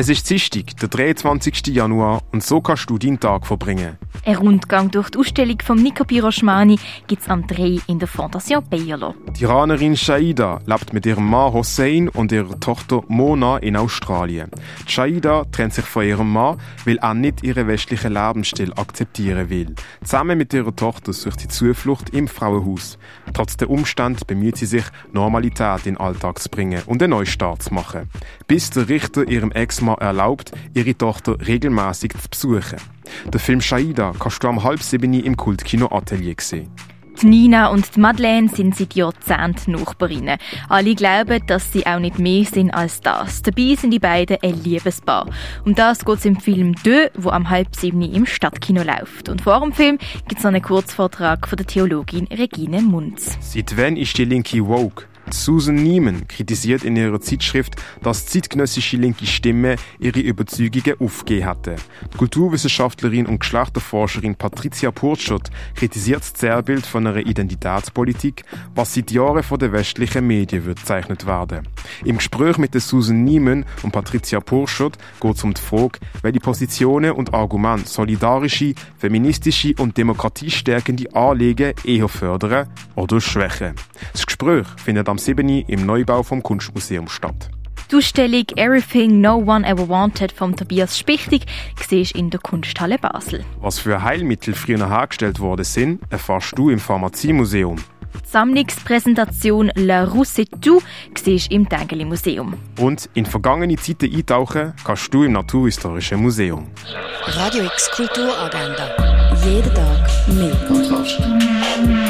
Es ist Dienstag, der 23. Januar, und so kannst du deinen Tag verbringen. Ein Rundgang durch die Ausstellung von Nico Piroschmani gibt es am 3 in der Fondation Bayerlo. Die Iranerin Shaida lebt mit ihrem Mann Hossein und ihrer Tochter Mona in Australien. Shaida trennt sich von ihrem Mann, weil er nicht ihren westlichen Lebensstil akzeptieren will. Zusammen mit ihrer Tochter sucht sie Zuflucht im Frauenhaus. Trotz der Umstände bemüht sie sich, Normalität in den Alltag zu bringen und einen Neustart zu machen. Bis der Richter ihrem Ex-Mann erlaubt, ihre Tochter regelmäßig zu besuchen. Der Film Shaida kannst du am halb sieben im Kultkino Atelier sehen. Die Nina und die Madeleine sind seit Jahrzehnten Nachbarinnen. Alle glauben, dass sie auch nicht mehr sind als das. Dabei sind die beiden ein Liebespaar. Um das geht es im Film «Deux», wo am halb sieben im Stadtkino läuft. Und vor dem Film gibt es noch einen Kurzvortrag von der Theologin Regine Munz. Seit wann ist die Linke woke? Susan Niemann kritisiert in ihrer Zeitschrift, dass zeitgenössische linke Stimme ihre Überzeugungen aufgegeben hatte. Die Kulturwissenschaftlerin und Geschlechterforscherin Patricia Purschert kritisiert das Zerrbild von einer Identitätspolitik, was seit Jahren von den westlichen Medien bezeichnet werden. Im Gespräch mit Susan Niemann und Patricia Purschert geht es um die Frage, welche Positionen und Argumente solidarische, feministische und demokratiestärkende Anliegen eher fördern oder schwächen. Das Gespräch findet am am 7. im Neubau vom Kunstmuseum statt. Die Ausstellung Everything No One Ever Wanted von Tobias Spichtig siehst in der Kunsthalle Basel. Was für Heilmittel früher hergestellt worden sind, erfährst du im Pharmaziemuseum. Die Sammlungspräsentation La Rousse Tout siehst im Tengeli Museum. Und in vergangene Zeiten eintauchen kannst du im Naturhistorischen Museum. Radio X Kulturagenda. Jeden Tag mehr.